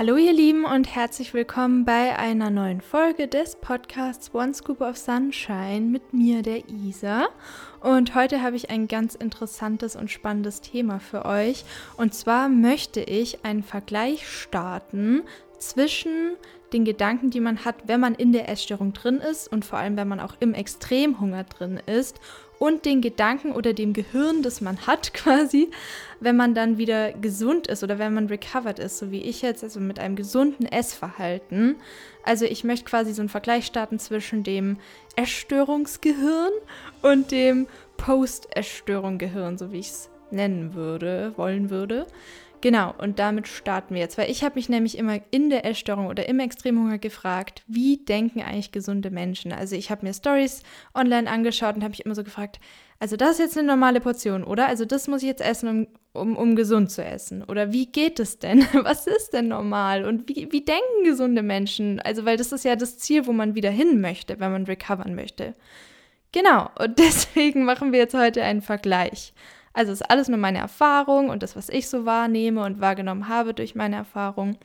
Hallo ihr Lieben und herzlich willkommen bei einer neuen Folge des Podcasts One Scoop of Sunshine mit mir, der Isa. Und heute habe ich ein ganz interessantes und spannendes Thema für euch. Und zwar möchte ich einen Vergleich starten zwischen den Gedanken, die man hat, wenn man in der Essstörung drin ist und vor allem, wenn man auch im Extremhunger drin ist und den Gedanken oder dem Gehirn, das man hat quasi, wenn man dann wieder gesund ist oder wenn man recovered ist, so wie ich jetzt, also mit einem gesunden Essverhalten. Also ich möchte quasi so einen Vergleich starten zwischen dem Essstörungsgehirn und dem Post-Essstörung-Gehirn, so wie ich es nennen würde, wollen würde. Genau, und damit starten wir jetzt, weil ich habe mich nämlich immer in der Essstörung oder im Extremhunger gefragt, wie denken eigentlich gesunde Menschen? Also ich habe mir Stories online angeschaut und habe mich immer so gefragt, also das ist jetzt eine normale Portion, oder? Also das muss ich jetzt essen, um, um, um gesund zu essen. Oder wie geht es denn? Was ist denn normal? Und wie, wie denken gesunde Menschen? Also weil das ist ja das Ziel, wo man wieder hin möchte, wenn man recovern möchte. Genau, und deswegen machen wir jetzt heute einen Vergleich. Also ist alles nur meine Erfahrung und das, was ich so wahrnehme und wahrgenommen habe durch meine Erfahrung.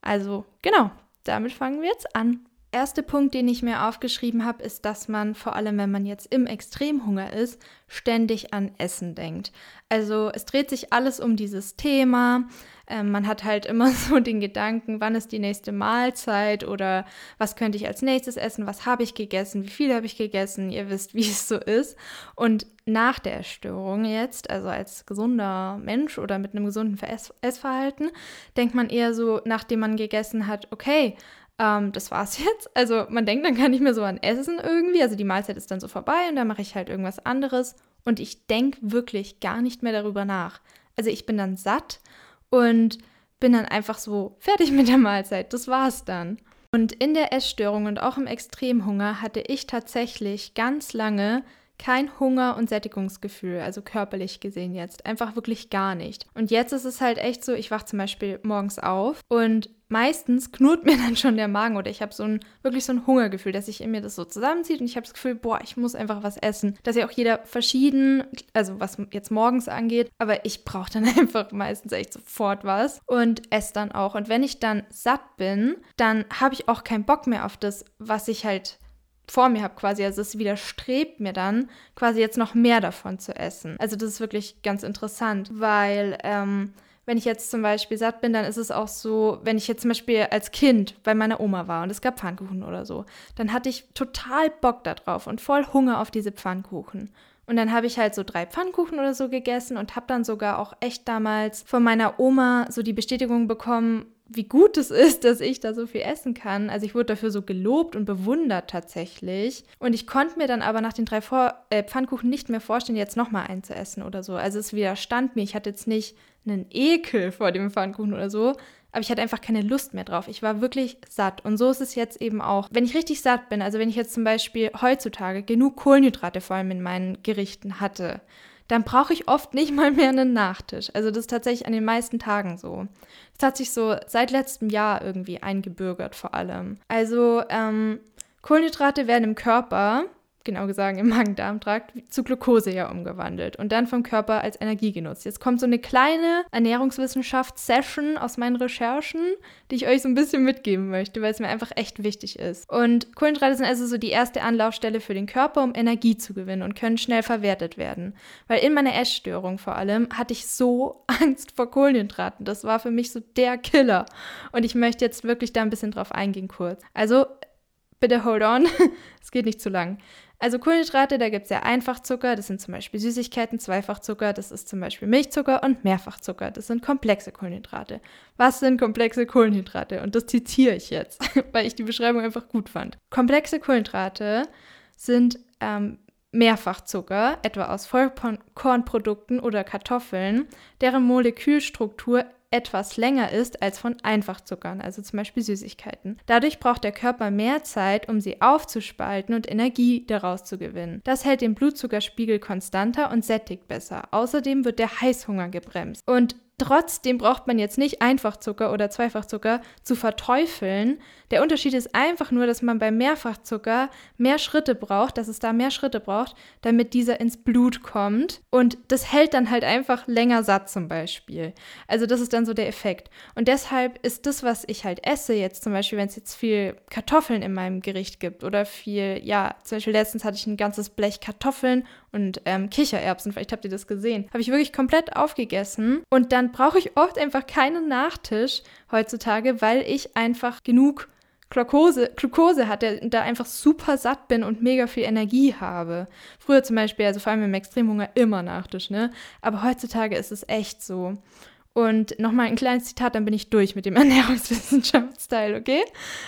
Also genau, damit fangen wir jetzt an. Erster Punkt, den ich mir aufgeschrieben habe, ist, dass man vor allem, wenn man jetzt im Extremhunger ist, ständig an Essen denkt. Also es dreht sich alles um dieses Thema. Ähm, man hat halt immer so den Gedanken, wann ist die nächste Mahlzeit oder was könnte ich als nächstes essen, was habe ich gegessen, wie viel habe ich gegessen, ihr wisst, wie es so ist. Und nach der Erstörung jetzt, also als gesunder Mensch oder mit einem gesunden Ess Essverhalten, denkt man eher so, nachdem man gegessen hat, okay, ähm, das war's jetzt. Also man denkt dann gar nicht mehr so an Essen irgendwie. Also die Mahlzeit ist dann so vorbei und dann mache ich halt irgendwas anderes. Und ich denke wirklich gar nicht mehr darüber nach. Also ich bin dann satt und bin dann einfach so fertig mit der Mahlzeit. Das war's dann. Und in der Essstörung und auch im Extremhunger hatte ich tatsächlich ganz lange kein Hunger- und Sättigungsgefühl, also körperlich gesehen jetzt. Einfach wirklich gar nicht. Und jetzt ist es halt echt so, ich wache zum Beispiel morgens auf und meistens knurrt mir dann schon der Magen oder ich habe so ein wirklich so ein Hungergefühl, dass sich in mir das so zusammenzieht und ich habe das Gefühl, boah, ich muss einfach was essen. Das ist ja auch jeder verschieden, also was jetzt morgens angeht, aber ich brauche dann einfach meistens echt sofort was und esse dann auch. Und wenn ich dann satt bin, dann habe ich auch keinen Bock mehr auf das, was ich halt vor mir habe quasi. Also es widerstrebt mir dann quasi jetzt noch mehr davon zu essen. Also das ist wirklich ganz interessant, weil ähm, wenn ich jetzt zum Beispiel satt bin, dann ist es auch so, wenn ich jetzt zum Beispiel als Kind bei meiner Oma war und es gab Pfannkuchen oder so, dann hatte ich total Bock darauf und voll Hunger auf diese Pfannkuchen. Und dann habe ich halt so drei Pfannkuchen oder so gegessen und habe dann sogar auch echt damals von meiner Oma so die Bestätigung bekommen, wie gut es ist, dass ich da so viel essen kann. Also ich wurde dafür so gelobt und bewundert tatsächlich. Und ich konnte mir dann aber nach den drei Vor äh, Pfannkuchen nicht mehr vorstellen, jetzt nochmal einen zu essen oder so. Also es widerstand mir. Ich hatte jetzt nicht einen Ekel vor dem Pfannkuchen oder so, aber ich hatte einfach keine Lust mehr drauf. Ich war wirklich satt. Und so ist es jetzt eben auch. Wenn ich richtig satt bin, also wenn ich jetzt zum Beispiel heutzutage genug Kohlenhydrate vor allem in meinen Gerichten hatte, dann brauche ich oft nicht mal mehr einen Nachtisch. Also das ist tatsächlich an den meisten Tagen so. Das hat sich so seit letztem Jahr irgendwie eingebürgert vor allem. Also ähm, Kohlenhydrate werden im Körper genau gesagt im Magen-Darm-Trakt, zu Glucose ja umgewandelt und dann vom Körper als Energie genutzt. Jetzt kommt so eine kleine Ernährungswissenschaft-Session aus meinen Recherchen, die ich euch so ein bisschen mitgeben möchte, weil es mir einfach echt wichtig ist. Und Kohlenhydrate sind also so die erste Anlaufstelle für den Körper, um Energie zu gewinnen und können schnell verwertet werden. Weil in meiner Essstörung vor allem hatte ich so Angst vor Kohlenhydraten. Das war für mich so der Killer. Und ich möchte jetzt wirklich da ein bisschen drauf eingehen kurz. Also bitte hold on, es geht nicht zu lang. Also Kohlenhydrate, da gibt es ja Einfachzucker, das sind zum Beispiel Süßigkeiten, Zweifachzucker, das ist zum Beispiel Milchzucker und Mehrfachzucker, das sind komplexe Kohlenhydrate. Was sind komplexe Kohlenhydrate? Und das zitiere ich jetzt, weil ich die Beschreibung einfach gut fand. Komplexe Kohlenhydrate sind ähm, Mehrfachzucker, etwa aus Vollkornprodukten oder Kartoffeln, deren Molekülstruktur etwas länger ist als von Einfachzuckern, also zum Beispiel Süßigkeiten. Dadurch braucht der Körper mehr Zeit, um sie aufzuspalten und Energie daraus zu gewinnen. Das hält den Blutzuckerspiegel konstanter und sättigt besser. Außerdem wird der Heißhunger gebremst. Und Trotzdem braucht man jetzt nicht Einfachzucker oder Zweifachzucker zu verteufeln. Der Unterschied ist einfach nur, dass man bei Mehrfachzucker mehr Schritte braucht, dass es da mehr Schritte braucht, damit dieser ins Blut kommt. Und das hält dann halt einfach länger satt zum Beispiel. Also das ist dann so der Effekt. Und deshalb ist das, was ich halt esse, jetzt zum Beispiel, wenn es jetzt viel Kartoffeln in meinem Gericht gibt oder viel, ja, zum Beispiel letztens hatte ich ein ganzes Blech Kartoffeln und ähm, Kichererbsen, vielleicht habt ihr das gesehen, habe ich wirklich komplett aufgegessen und dann brauche ich oft einfach keinen Nachtisch heutzutage, weil ich einfach genug Glukose, Glukose hatte und da einfach super satt bin und mega viel Energie habe. Früher zum Beispiel, also vor allem im Extremhunger, immer Nachtisch, ne? Aber heutzutage ist es echt so. Und nochmal ein kleines Zitat, dann bin ich durch mit dem Ernährungswissenschaftsteil, okay?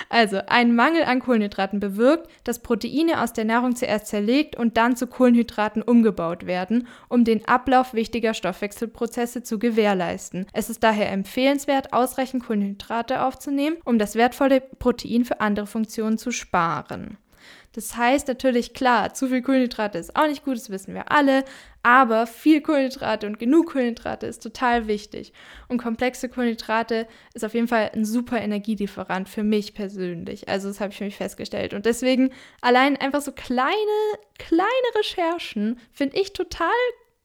Also, ein Mangel an Kohlenhydraten bewirkt, dass Proteine aus der Nahrung zuerst zerlegt und dann zu Kohlenhydraten umgebaut werden, um den Ablauf wichtiger Stoffwechselprozesse zu gewährleisten. Es ist daher empfehlenswert, ausreichend Kohlenhydrate aufzunehmen, um das wertvolle Protein für andere Funktionen zu sparen. Das heißt natürlich, klar, zu viel Kohlenhydrate ist auch nicht gut, das wissen wir alle, aber viel Kohlenhydrate und genug Kohlenhydrate ist total wichtig. Und komplexe Kohlenhydrate ist auf jeden Fall ein super Energielieferant für mich persönlich. Also das habe ich für mich festgestellt. Und deswegen allein einfach so kleine, kleine Recherchen finde ich total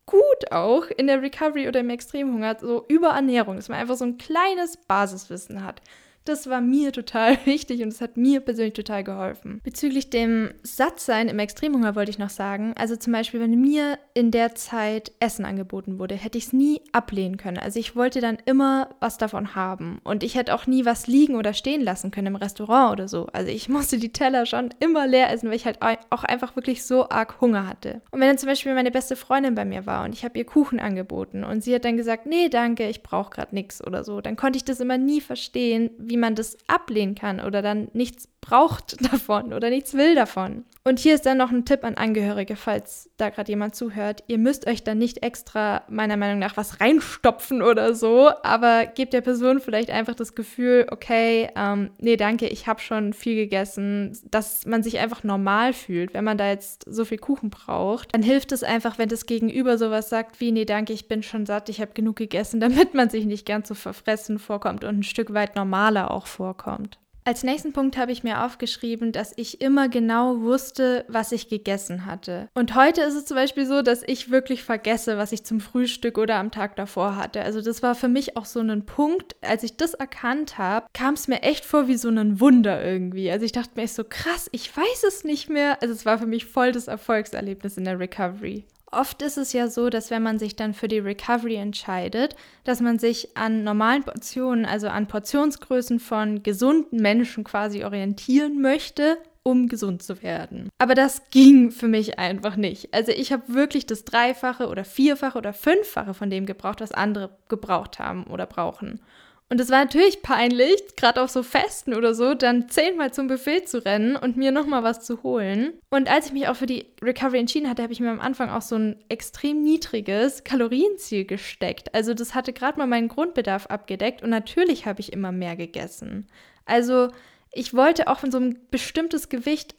gut auch in der Recovery oder im Extremhunger, so über Ernährung, dass man einfach so ein kleines Basiswissen hat. Das war mir total wichtig und es hat mir persönlich total geholfen. Bezüglich dem Sattsein im Extremhunger wollte ich noch sagen, also zum Beispiel, wenn mir in der Zeit Essen angeboten wurde, hätte ich es nie ablehnen können. Also ich wollte dann immer was davon haben und ich hätte auch nie was liegen oder stehen lassen können im Restaurant oder so. Also ich musste die Teller schon immer leer essen, weil ich halt auch einfach wirklich so arg Hunger hatte. Und wenn dann zum Beispiel meine beste Freundin bei mir war und ich habe ihr Kuchen angeboten und sie hat dann gesagt, nee, danke, ich brauche gerade nichts oder so, dann konnte ich das immer nie verstehen, wie wie man das ablehnen kann oder dann nichts braucht davon oder nichts will davon. Und hier ist dann noch ein Tipp an Angehörige, falls da gerade jemand zuhört. Ihr müsst euch dann nicht extra meiner Meinung nach was reinstopfen oder so, aber gebt der Person vielleicht einfach das Gefühl, okay, ähm, nee, danke, ich habe schon viel gegessen, dass man sich einfach normal fühlt. Wenn man da jetzt so viel Kuchen braucht, dann hilft es einfach, wenn das Gegenüber sowas sagt wie, nee, danke, ich bin schon satt, ich habe genug gegessen, damit man sich nicht ganz so verfressen vorkommt und ein Stück weit normaler auch vorkommt. Als nächsten Punkt habe ich mir aufgeschrieben, dass ich immer genau wusste, was ich gegessen hatte. Und heute ist es zum Beispiel so, dass ich wirklich vergesse, was ich zum Frühstück oder am Tag davor hatte. Also das war für mich auch so ein Punkt, als ich das erkannt habe, kam es mir echt vor wie so ein Wunder irgendwie. Also ich dachte mir echt so, krass, ich weiß es nicht mehr. Also es war für mich voll das Erfolgserlebnis in der Recovery. Oft ist es ja so, dass wenn man sich dann für die Recovery entscheidet, dass man sich an normalen Portionen, also an Portionsgrößen von gesunden Menschen quasi orientieren möchte, um gesund zu werden. Aber das ging für mich einfach nicht. Also ich habe wirklich das Dreifache oder Vierfache oder Fünffache von dem gebraucht, was andere gebraucht haben oder brauchen. Und es war natürlich peinlich, gerade auf so Festen oder so, dann zehnmal zum Buffet zu rennen und mir nochmal was zu holen. Und als ich mich auch für die Recovery entschieden hatte, habe ich mir am Anfang auch so ein extrem niedriges Kalorienziel gesteckt. Also das hatte gerade mal meinen Grundbedarf abgedeckt und natürlich habe ich immer mehr gegessen. Also ich wollte auch von so ein bestimmtes Gewicht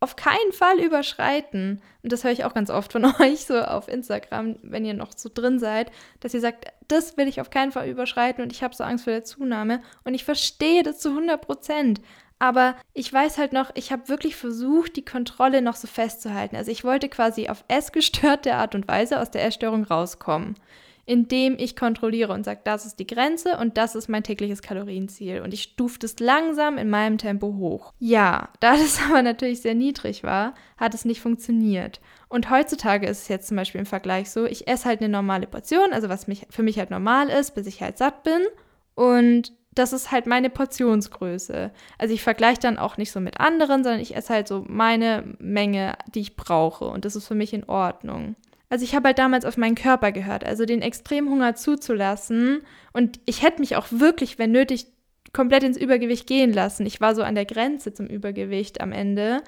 auf keinen Fall überschreiten. Und das höre ich auch ganz oft von euch so auf Instagram, wenn ihr noch so drin seid, dass ihr sagt, das will ich auf keinen Fall überschreiten und ich habe so Angst vor der Zunahme. Und ich verstehe das zu 100 Prozent. Aber ich weiß halt noch, ich habe wirklich versucht, die Kontrolle noch so festzuhalten. Also ich wollte quasi auf essgestörte Art und Weise aus der Essstörung rauskommen indem ich kontrolliere und sage, das ist die Grenze und das ist mein tägliches Kalorienziel. Und ich stufe das langsam in meinem Tempo hoch. Ja, da das aber natürlich sehr niedrig war, hat es nicht funktioniert. Und heutzutage ist es jetzt zum Beispiel im Vergleich so, ich esse halt eine normale Portion, also was mich, für mich halt normal ist, bis ich halt satt bin. Und das ist halt meine Portionsgröße. Also ich vergleiche dann auch nicht so mit anderen, sondern ich esse halt so meine Menge, die ich brauche. Und das ist für mich in Ordnung. Also ich habe halt damals auf meinen Körper gehört, also den Extremhunger zuzulassen. Und ich hätte mich auch wirklich, wenn nötig, komplett ins Übergewicht gehen lassen. Ich war so an der Grenze zum Übergewicht am Ende,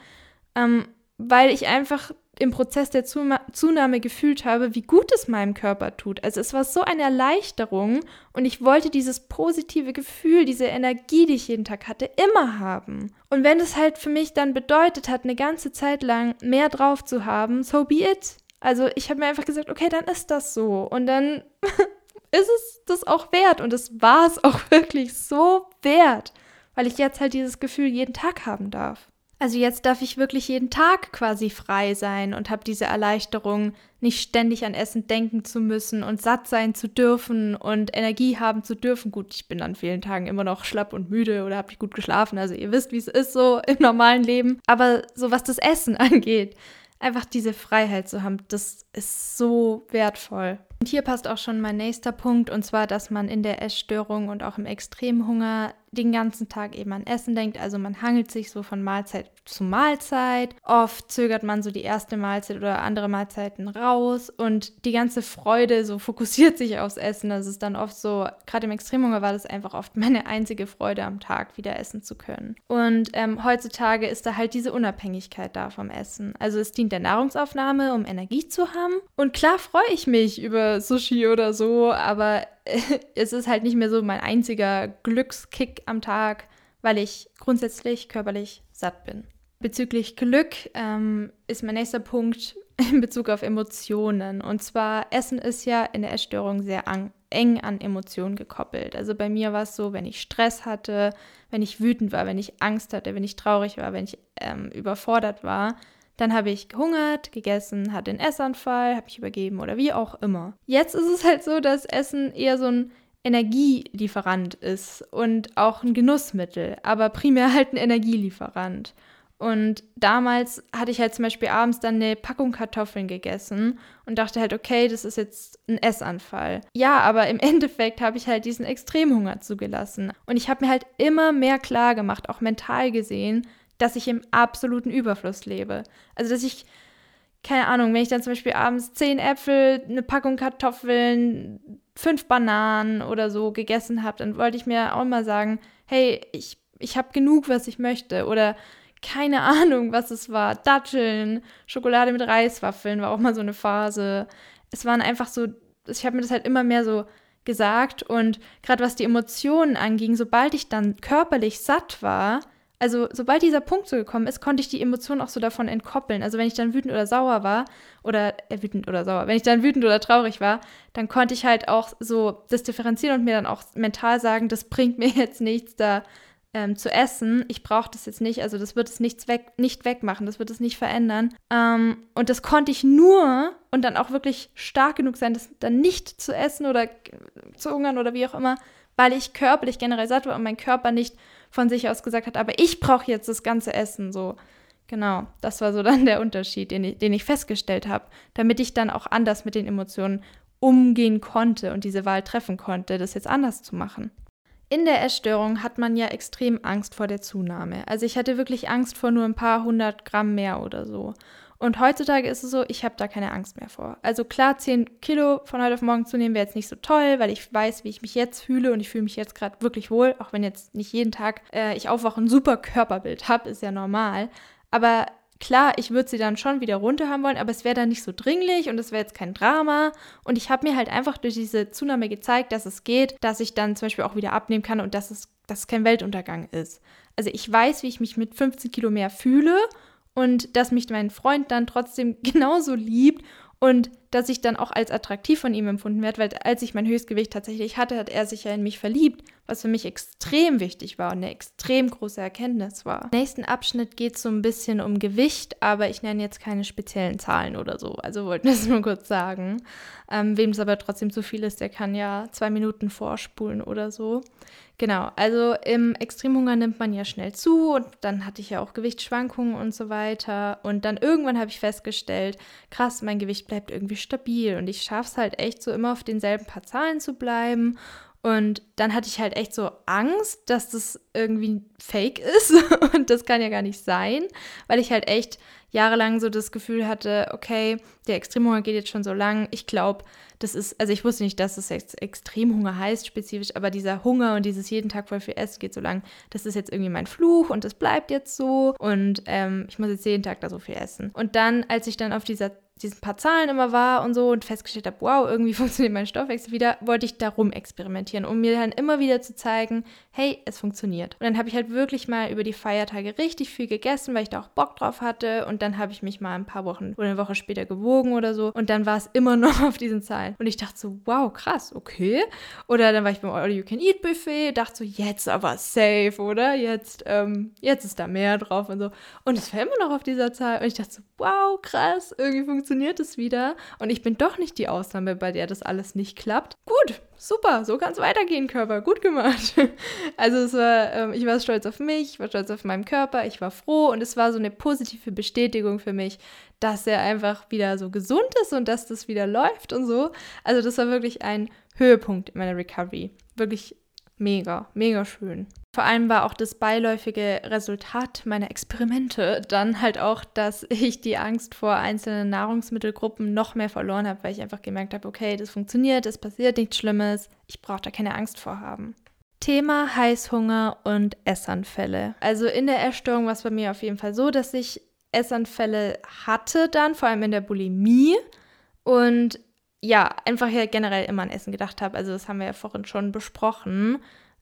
ähm, weil ich einfach im Prozess der Zunahme gefühlt habe, wie gut es meinem Körper tut. Also es war so eine Erleichterung und ich wollte dieses positive Gefühl, diese Energie, die ich jeden Tag hatte, immer haben. Und wenn es halt für mich dann bedeutet hat, eine ganze Zeit lang mehr drauf zu haben, so be it. Also ich habe mir einfach gesagt, okay, dann ist das so. Und dann ist es das auch wert und es war es auch wirklich so wert, weil ich jetzt halt dieses Gefühl jeden Tag haben darf. Also jetzt darf ich wirklich jeden Tag quasi frei sein und habe diese Erleichterung, nicht ständig an Essen denken zu müssen und satt sein zu dürfen und Energie haben zu dürfen. Gut, ich bin an vielen Tagen immer noch schlapp und müde oder habe nicht gut geschlafen. Also ihr wisst, wie es ist so im normalen Leben. Aber so was das Essen angeht, einfach diese Freiheit zu haben, das ist so wertvoll. Und hier passt auch schon mein nächster Punkt, und zwar, dass man in der Essstörung und auch im Extremhunger den ganzen Tag eben an Essen denkt. Also man hangelt sich so von Mahlzeit zu Mahlzeit. Oft zögert man so die erste Mahlzeit oder andere Mahlzeiten raus und die ganze Freude so fokussiert sich aufs Essen. Das ist dann oft so, gerade im Extremhunger war das einfach oft meine einzige Freude am Tag, wieder essen zu können. Und ähm, heutzutage ist da halt diese Unabhängigkeit da vom Essen. Also es dient der Nahrungsaufnahme, um Energie zu haben. Und klar freue ich mich über Sushi oder so, aber es ist halt nicht mehr so mein einziger Glückskick am Tag, weil ich grundsätzlich körperlich satt bin. Bezüglich Glück ähm, ist mein nächster Punkt in Bezug auf Emotionen. Und zwar, Essen ist ja in der Essstörung sehr an, eng an Emotionen gekoppelt. Also bei mir war es so, wenn ich Stress hatte, wenn ich wütend war, wenn ich Angst hatte, wenn ich traurig war, wenn ich ähm, überfordert war, dann habe ich gehungert, gegessen, hatte einen Essanfall, habe mich übergeben oder wie auch immer. Jetzt ist es halt so, dass Essen eher so ein Energielieferant ist und auch ein Genussmittel, aber primär halt ein Energielieferant. Und damals hatte ich halt zum Beispiel abends dann eine Packung Kartoffeln gegessen und dachte halt, okay, das ist jetzt ein Essanfall. Ja, aber im Endeffekt habe ich halt diesen Extremhunger zugelassen. Und ich habe mir halt immer mehr klar gemacht, auch mental gesehen, dass ich im absoluten Überfluss lebe. Also, dass ich, keine Ahnung, wenn ich dann zum Beispiel abends zehn Äpfel, eine Packung Kartoffeln, fünf Bananen oder so gegessen habe, dann wollte ich mir auch mal sagen, hey, ich, ich habe genug, was ich möchte. Oder keine Ahnung, was es war. Datteln, Schokolade mit Reiswaffeln war auch mal so eine Phase. Es waren einfach so, ich habe mir das halt immer mehr so gesagt und gerade was die Emotionen anging, sobald ich dann körperlich satt war, also sobald dieser Punkt so gekommen ist, konnte ich die Emotionen auch so davon entkoppeln. Also wenn ich dann wütend oder sauer war, oder äh, wütend oder sauer, wenn ich dann wütend oder traurig war, dann konnte ich halt auch so das differenzieren und mir dann auch mental sagen, das bringt mir jetzt nichts da ähm, zu essen. Ich brauche das jetzt nicht, also das wird es nichts weg, nicht wegmachen, das wird es nicht verändern. Ähm, und das konnte ich nur und dann auch wirklich stark genug sein, das dann nicht zu essen oder zu hungern oder wie auch immer, weil ich körperlich generell satt war und mein Körper nicht von sich aus gesagt hat, aber ich brauche jetzt das ganze Essen so. Genau, das war so dann der Unterschied, den ich, den ich festgestellt habe, damit ich dann auch anders mit den Emotionen umgehen konnte und diese Wahl treffen konnte, das jetzt anders zu machen. In der Essstörung hat man ja extrem Angst vor der Zunahme. Also ich hatte wirklich Angst vor nur ein paar hundert Gramm mehr oder so. Und heutzutage ist es so, ich habe da keine Angst mehr vor. Also klar, 10 Kilo von heute auf morgen zu nehmen wäre jetzt nicht so toll, weil ich weiß, wie ich mich jetzt fühle und ich fühle mich jetzt gerade wirklich wohl, auch wenn jetzt nicht jeden Tag äh, ich aufwache und ein super Körperbild habe, ist ja normal. Aber klar, ich würde sie dann schon wieder runter haben wollen, aber es wäre dann nicht so dringlich und es wäre jetzt kein Drama. Und ich habe mir halt einfach durch diese Zunahme gezeigt, dass es geht, dass ich dann zum Beispiel auch wieder abnehmen kann und dass es, dass es kein Weltuntergang ist. Also ich weiß, wie ich mich mit 15 Kilo mehr fühle und dass mich mein Freund dann trotzdem genauso liebt und dass ich dann auch als attraktiv von ihm empfunden werde, weil als ich mein Höchstgewicht tatsächlich hatte, hat er sich ja in mich verliebt, was für mich extrem wichtig war und eine extrem große Erkenntnis war. Im nächsten Abschnitt geht es so ein bisschen um Gewicht, aber ich nenne jetzt keine speziellen Zahlen oder so, also wollten wir es nur kurz sagen. Ähm, Wem es aber trotzdem zu viel ist, der kann ja zwei Minuten vorspulen oder so. Genau, also im Extremhunger nimmt man ja schnell zu und dann hatte ich ja auch Gewichtsschwankungen und so weiter. Und dann irgendwann habe ich festgestellt, krass, mein Gewicht bleibt irgendwie stabil und ich schaffe es halt echt so immer auf denselben paar Zahlen zu bleiben. Und dann hatte ich halt echt so Angst, dass das irgendwie fake ist und das kann ja gar nicht sein, weil ich halt echt jahrelang so das Gefühl hatte, okay, der Extremhunger geht jetzt schon so lang. Ich glaube, das ist, also ich wusste nicht, dass es jetzt Extremhunger heißt spezifisch, aber dieser Hunger und dieses jeden Tag voll viel Essen geht so lang, das ist jetzt irgendwie mein Fluch und das bleibt jetzt so und ähm, ich muss jetzt jeden Tag da so viel essen. Und dann, als ich dann auf dieser diesen paar Zahlen immer war und so und festgestellt habe, wow, irgendwie funktioniert mein Stoffwechsel wieder, wollte ich darum experimentieren, um mir dann immer wieder zu zeigen, hey, es funktioniert. Und dann habe ich halt wirklich mal über die Feiertage richtig viel gegessen, weil ich da auch Bock drauf hatte und dann habe ich mich mal ein paar Wochen oder eine Woche später gewogen oder so und dann war es immer noch auf diesen Zahlen. Und ich dachte so, wow, krass, okay. Oder dann war ich beim All-You-Can-Eat-Buffet, dachte so, jetzt aber safe, oder? Jetzt, ähm, jetzt ist da mehr drauf und so. Und es war immer noch auf dieser Zahl und ich dachte so, wow, krass, irgendwie funktioniert es wieder. Und ich bin doch nicht die Ausnahme, bei der das alles nicht klappt. Gut, super, so kann es weitergehen, Körper, gut gemacht. Also es war, ähm, ich war stolz auf mich, ich war stolz auf meinen Körper, ich war froh und es war so eine positive Bestätigung für mich, dass er einfach wieder so gesund ist und dass das wieder läuft und so. Also das war wirklich ein Höhepunkt in meiner Recovery. Wirklich mega, mega schön. Vor allem war auch das beiläufige Resultat meiner Experimente dann halt auch, dass ich die Angst vor einzelnen Nahrungsmittelgruppen noch mehr verloren habe, weil ich einfach gemerkt habe, okay, das funktioniert, es passiert nichts Schlimmes, ich brauche da keine Angst vor haben. Thema Heißhunger und Essanfälle. Also in der Essstörung war es bei mir auf jeden Fall so, dass ich Essanfälle hatte dann, vor allem in der Bulimie und ja, einfach ja generell immer an Essen gedacht habe. Also das haben wir ja vorhin schon besprochen.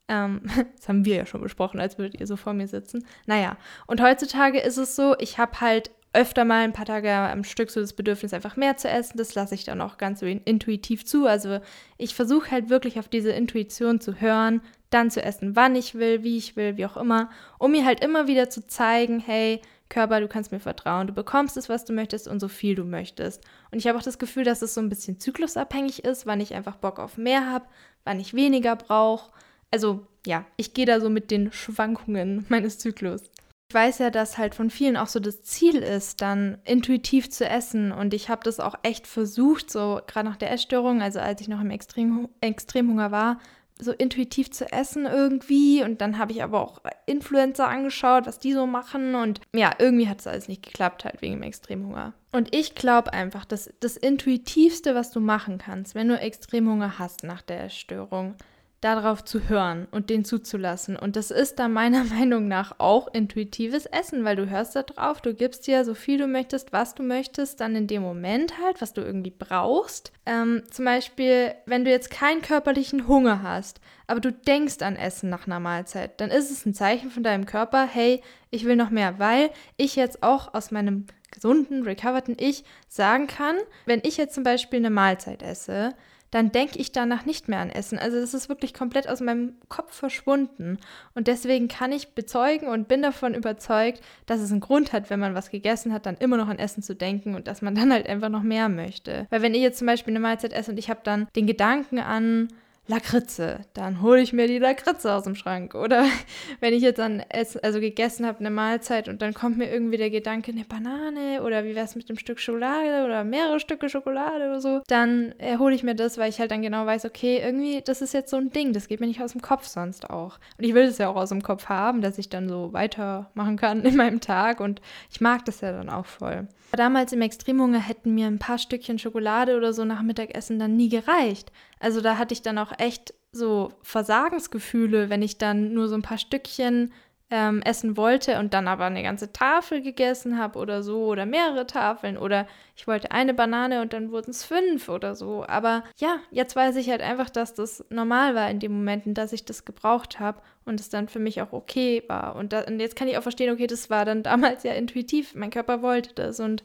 Ähm, das haben wir ja schon besprochen, als würdet ihr so vor mir sitzen. Naja, und heutzutage ist es so, ich habe halt öfter mal ein paar Tage am Stück so das Bedürfnis, einfach mehr zu essen. Das lasse ich dann auch ganz so intuitiv zu. Also ich versuche halt wirklich auf diese Intuition zu hören, dann zu essen, wann ich will, wie ich will, wie auch immer, um mir halt immer wieder zu zeigen, hey, Körper, du kannst mir vertrauen, du bekommst es, was du möchtest und so viel du möchtest. Und ich habe auch das Gefühl, dass es so ein bisschen zyklusabhängig ist, wann ich einfach Bock auf mehr habe, wann ich weniger brauche also ja, ich gehe da so mit den Schwankungen meines Zyklus. Ich weiß ja, dass halt von vielen auch so das Ziel ist, dann intuitiv zu essen. Und ich habe das auch echt versucht, so gerade nach der Essstörung, also als ich noch im Extrem Extremhunger war, so intuitiv zu essen irgendwie. Und dann habe ich aber auch Influencer angeschaut, was die so machen. Und ja, irgendwie hat es alles nicht geklappt, halt wegen dem Extremhunger. Und ich glaube einfach, dass das Intuitivste, was du machen kannst, wenn du Extremhunger hast nach der Essstörung, darauf zu hören und den zuzulassen. Und das ist da meiner Meinung nach auch intuitives Essen, weil du hörst da drauf, du gibst dir so viel du möchtest, was du möchtest, dann in dem Moment halt, was du irgendwie brauchst. Ähm, zum Beispiel, wenn du jetzt keinen körperlichen Hunger hast, aber du denkst an Essen nach einer Mahlzeit, dann ist es ein Zeichen von deinem Körper, hey, ich will noch mehr, weil ich jetzt auch aus meinem gesunden, recoverten Ich sagen kann, wenn ich jetzt zum Beispiel eine Mahlzeit esse, dann denke ich danach nicht mehr an Essen. Also das ist wirklich komplett aus meinem Kopf verschwunden. Und deswegen kann ich bezeugen und bin davon überzeugt, dass es einen Grund hat, wenn man was gegessen hat, dann immer noch an Essen zu denken und dass man dann halt einfach noch mehr möchte. Weil wenn ich jetzt zum Beispiel eine Mahlzeit esse und ich habe dann den Gedanken an Lakritze, dann hole ich mir die Lakritze aus dem Schrank. Oder wenn ich jetzt dann also gegessen habe, eine Mahlzeit und dann kommt mir irgendwie der Gedanke, eine Banane oder wie wäre es mit einem Stück Schokolade oder mehrere Stücke Schokolade oder so, dann äh, hole ich mir das, weil ich halt dann genau weiß, okay, irgendwie, das ist jetzt so ein Ding, das geht mir nicht aus dem Kopf sonst auch. Und ich will das ja auch aus dem Kopf haben, dass ich dann so weitermachen kann in meinem Tag und ich mag das ja dann auch voll. Damals im Extremhunger hätten mir ein paar Stückchen Schokolade oder so nach Mittagessen dann nie gereicht. Also da hatte ich dann auch echt so Versagensgefühle, wenn ich dann nur so ein paar Stückchen ähm, essen wollte und dann aber eine ganze Tafel gegessen habe oder so oder mehrere Tafeln oder ich wollte eine Banane und dann wurden es fünf oder so. Aber ja, jetzt weiß ich halt einfach, dass das normal war in den Momenten, dass ich das gebraucht habe und es dann für mich auch okay war. Und, da, und jetzt kann ich auch verstehen, okay, das war dann damals ja intuitiv. Mein Körper wollte das und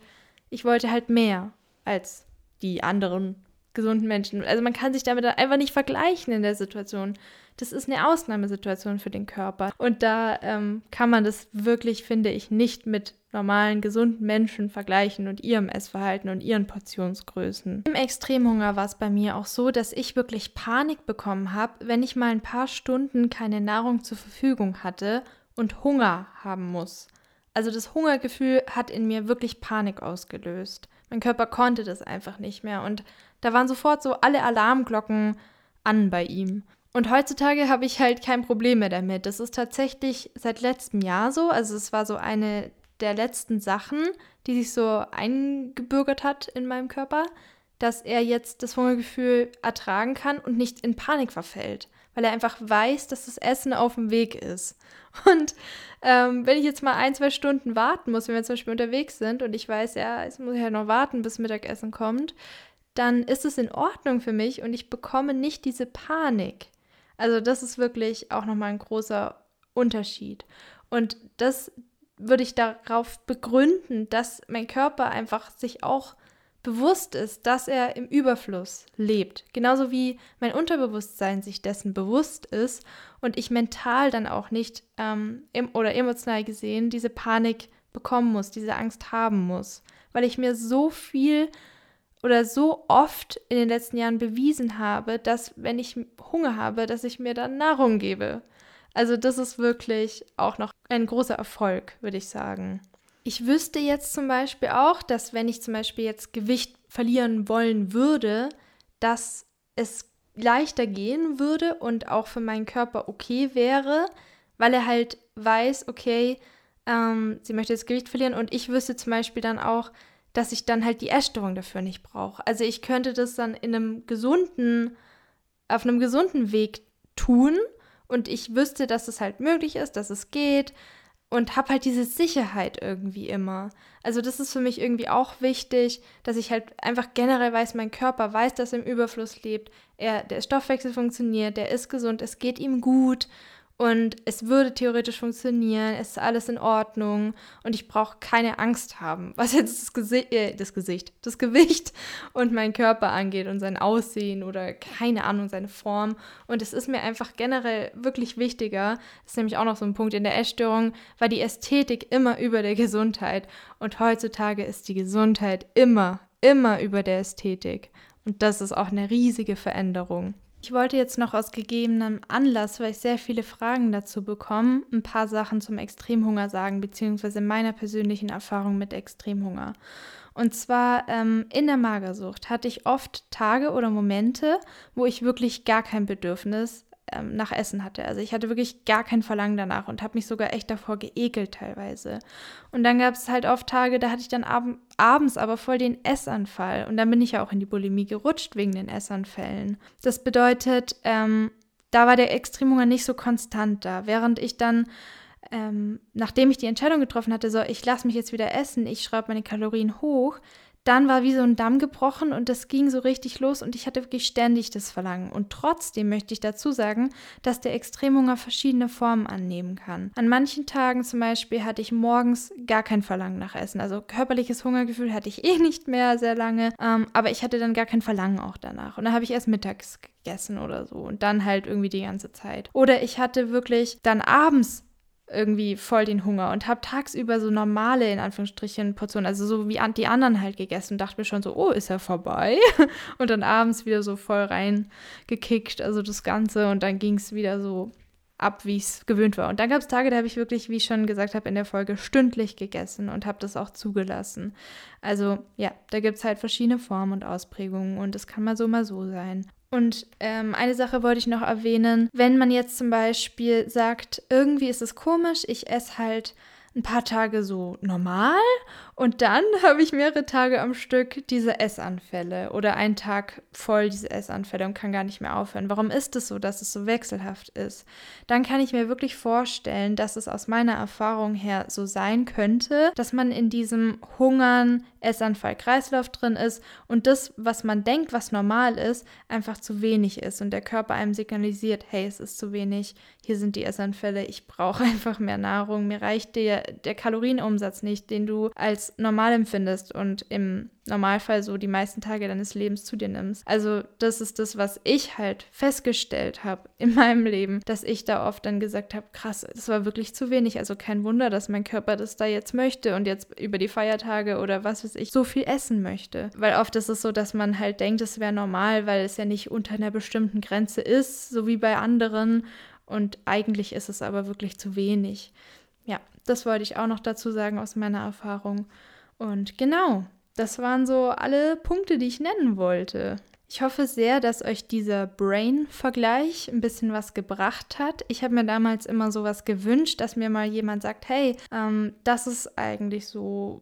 ich wollte halt mehr als die anderen gesunden Menschen. Also man kann sich damit einfach nicht vergleichen in der Situation das ist eine Ausnahmesituation für den Körper. Und da ähm, kann man das wirklich, finde ich, nicht mit normalen, gesunden Menschen vergleichen und ihrem Essverhalten und ihren Portionsgrößen. Im Extremhunger war es bei mir auch so, dass ich wirklich Panik bekommen habe, wenn ich mal ein paar Stunden keine Nahrung zur Verfügung hatte und Hunger haben muss. Also das Hungergefühl hat in mir wirklich Panik ausgelöst. Mein Körper konnte das einfach nicht mehr und da waren sofort so alle Alarmglocken an bei ihm. Und heutzutage habe ich halt kein Problem mehr damit. Das ist tatsächlich seit letztem Jahr so. Also es war so eine der letzten Sachen, die sich so eingebürgert hat in meinem Körper, dass er jetzt das Hungergefühl ertragen kann und nicht in Panik verfällt, weil er einfach weiß, dass das Essen auf dem Weg ist. Und ähm, wenn ich jetzt mal ein, zwei Stunden warten muss, wenn wir zum Beispiel unterwegs sind und ich weiß, ja, jetzt muss ich halt noch warten, bis Mittagessen kommt, dann ist es in Ordnung für mich und ich bekomme nicht diese Panik. Also das ist wirklich auch nochmal ein großer Unterschied. Und das würde ich darauf begründen, dass mein Körper einfach sich auch bewusst ist, dass er im Überfluss lebt. Genauso wie mein Unterbewusstsein sich dessen bewusst ist und ich mental dann auch nicht ähm, oder emotional gesehen diese Panik bekommen muss, diese Angst haben muss, weil ich mir so viel oder so oft in den letzten Jahren bewiesen habe, dass wenn ich Hunger habe, dass ich mir dann Nahrung gebe. Also das ist wirklich auch noch ein großer Erfolg, würde ich sagen. Ich wüsste jetzt zum Beispiel auch, dass wenn ich zum Beispiel jetzt Gewicht verlieren wollen würde, dass es leichter gehen würde und auch für meinen Körper okay wäre, weil er halt weiß, okay, ähm, sie möchte jetzt Gewicht verlieren und ich wüsste zum Beispiel dann auch, dass ich dann halt die Essstörung dafür nicht brauche. Also ich könnte das dann in einem gesunden, auf einem gesunden Weg tun und ich wüsste, dass es halt möglich ist, dass es geht und habe halt diese Sicherheit irgendwie immer. Also das ist für mich irgendwie auch wichtig, dass ich halt einfach generell weiß, mein Körper weiß, dass er im Überfluss lebt. Er, der Stoffwechsel funktioniert, der ist gesund, es geht ihm gut und es würde theoretisch funktionieren, es ist alles in Ordnung und ich brauche keine Angst haben, was jetzt das, Gesi äh, das Gesicht, das Gewicht und mein Körper angeht und sein Aussehen oder keine Ahnung, seine Form. Und es ist mir einfach generell wirklich wichtiger, das ist nämlich auch noch so ein Punkt in der Essstörung, weil die Ästhetik immer über der Gesundheit und heutzutage ist die Gesundheit immer, immer über der Ästhetik. Und das ist auch eine riesige Veränderung. Ich wollte jetzt noch aus gegebenem Anlass, weil ich sehr viele Fragen dazu bekomme, ein paar Sachen zum Extremhunger sagen, beziehungsweise meiner persönlichen Erfahrung mit Extremhunger. Und zwar ähm, in der Magersucht hatte ich oft Tage oder Momente, wo ich wirklich gar kein Bedürfnis ähm, nach Essen hatte. Also ich hatte wirklich gar kein Verlangen danach und habe mich sogar echt davor geekelt teilweise. Und dann gab es halt oft Tage, da hatte ich dann ab abends aber voll den Essanfall. Und dann bin ich ja auch in die Bulimie gerutscht wegen den Essanfällen. Das bedeutet, ähm, da war der Extremhunger nicht so konstant da. Während ich dann ähm, nachdem ich die Entscheidung getroffen hatte, so, ich lasse mich jetzt wieder essen, ich schreibe meine Kalorien hoch, dann war wie so ein Damm gebrochen und das ging so richtig los und ich hatte wirklich ständig das Verlangen. Und trotzdem möchte ich dazu sagen, dass der Extremhunger verschiedene Formen annehmen kann. An manchen Tagen zum Beispiel hatte ich morgens gar kein Verlangen nach Essen. Also körperliches Hungergefühl hatte ich eh nicht mehr sehr lange, ähm, aber ich hatte dann gar kein Verlangen auch danach. Und dann habe ich erst mittags gegessen oder so und dann halt irgendwie die ganze Zeit. Oder ich hatte wirklich dann abends irgendwie voll den Hunger und habe tagsüber so normale, in Anführungsstrichen, Portionen, also so wie die anderen halt gegessen und dachte mir schon so, oh, ist er vorbei? Und dann abends wieder so voll reingekickt, also das Ganze und dann ging es wieder so ab, wie es gewöhnt war. Und dann gab es Tage, da habe ich wirklich, wie ich schon gesagt habe in der Folge, stündlich gegessen und habe das auch zugelassen. Also ja, da gibt es halt verschiedene Formen und Ausprägungen und es kann mal so, mal so sein. Und ähm, eine Sache wollte ich noch erwähnen. Wenn man jetzt zum Beispiel sagt, irgendwie ist es komisch, ich esse halt ein paar Tage so normal und dann habe ich mehrere Tage am Stück diese Essanfälle oder einen Tag voll diese Essanfälle und kann gar nicht mehr aufhören. Warum ist es so, dass es so wechselhaft ist? Dann kann ich mir wirklich vorstellen, dass es aus meiner Erfahrung her so sein könnte, dass man in diesem Hungern, Essanfall, Kreislauf drin ist und das, was man denkt, was normal ist, einfach zu wenig ist und der Körper einem signalisiert, hey, es ist zu wenig, hier sind die Essanfälle, ich brauche einfach mehr Nahrung, mir reicht der, der Kalorienumsatz nicht, den du als normal empfindest und im Normalfall so die meisten Tage deines Lebens zu dir nimmst. Also das ist das, was ich halt festgestellt habe in meinem Leben, dass ich da oft dann gesagt habe, krass, das war wirklich zu wenig. Also kein Wunder, dass mein Körper das da jetzt möchte und jetzt über die Feiertage oder was weiß ich so viel essen möchte. Weil oft ist es so, dass man halt denkt, es wäre normal, weil es ja nicht unter einer bestimmten Grenze ist, so wie bei anderen. Und eigentlich ist es aber wirklich zu wenig. Ja, das wollte ich auch noch dazu sagen aus meiner Erfahrung. Und genau, das waren so alle Punkte, die ich nennen wollte. Ich hoffe sehr, dass euch dieser Brain-Vergleich ein bisschen was gebracht hat. Ich habe mir damals immer sowas gewünscht, dass mir mal jemand sagt, hey, ähm, das ist eigentlich so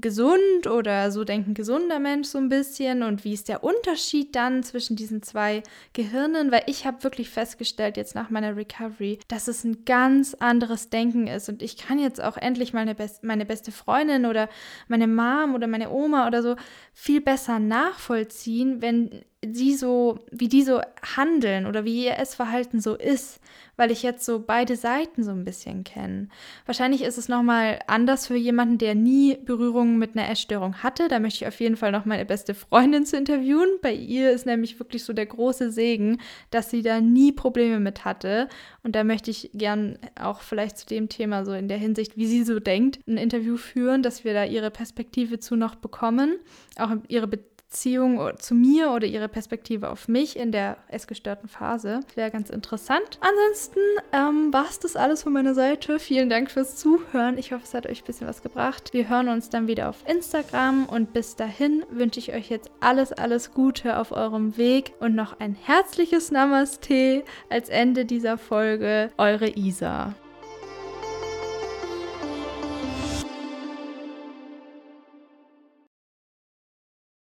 gesund oder so denkt ein gesunder Mensch so ein bisschen? Und wie ist der Unterschied dann zwischen diesen zwei Gehirnen, weil ich habe wirklich festgestellt jetzt nach meiner Recovery, dass es ein ganz anderes Denken ist. Und ich kann jetzt auch endlich meine, Best meine beste Freundin oder meine Mom oder meine Oma oder so viel besser nachvollziehen, wenn sie so, wie die so handeln oder wie ihr Essverhalten so ist, weil ich jetzt so beide Seiten so ein bisschen kenne. Wahrscheinlich ist es nochmal anders für jemanden, der nie Berührung mit einer Essstörung hatte. Da möchte ich auf jeden Fall noch meine beste Freundin zu interviewen. Bei ihr ist nämlich wirklich so der große Segen, dass sie da nie Probleme mit hatte. Und da möchte ich gern auch vielleicht zu dem Thema so in der Hinsicht, wie sie so denkt, ein Interview führen, dass wir da ihre Perspektive zu noch bekommen. Auch ihre Beziehung Beziehung zu mir oder ihre Perspektive auf mich in der essgestörten Phase. Wäre ganz interessant. Ansonsten ähm, war es das alles von meiner Seite. Vielen Dank fürs Zuhören. Ich hoffe, es hat euch ein bisschen was gebracht. Wir hören uns dann wieder auf Instagram und bis dahin wünsche ich euch jetzt alles, alles Gute auf eurem Weg und noch ein herzliches Namaste als Ende dieser Folge. Eure Isa.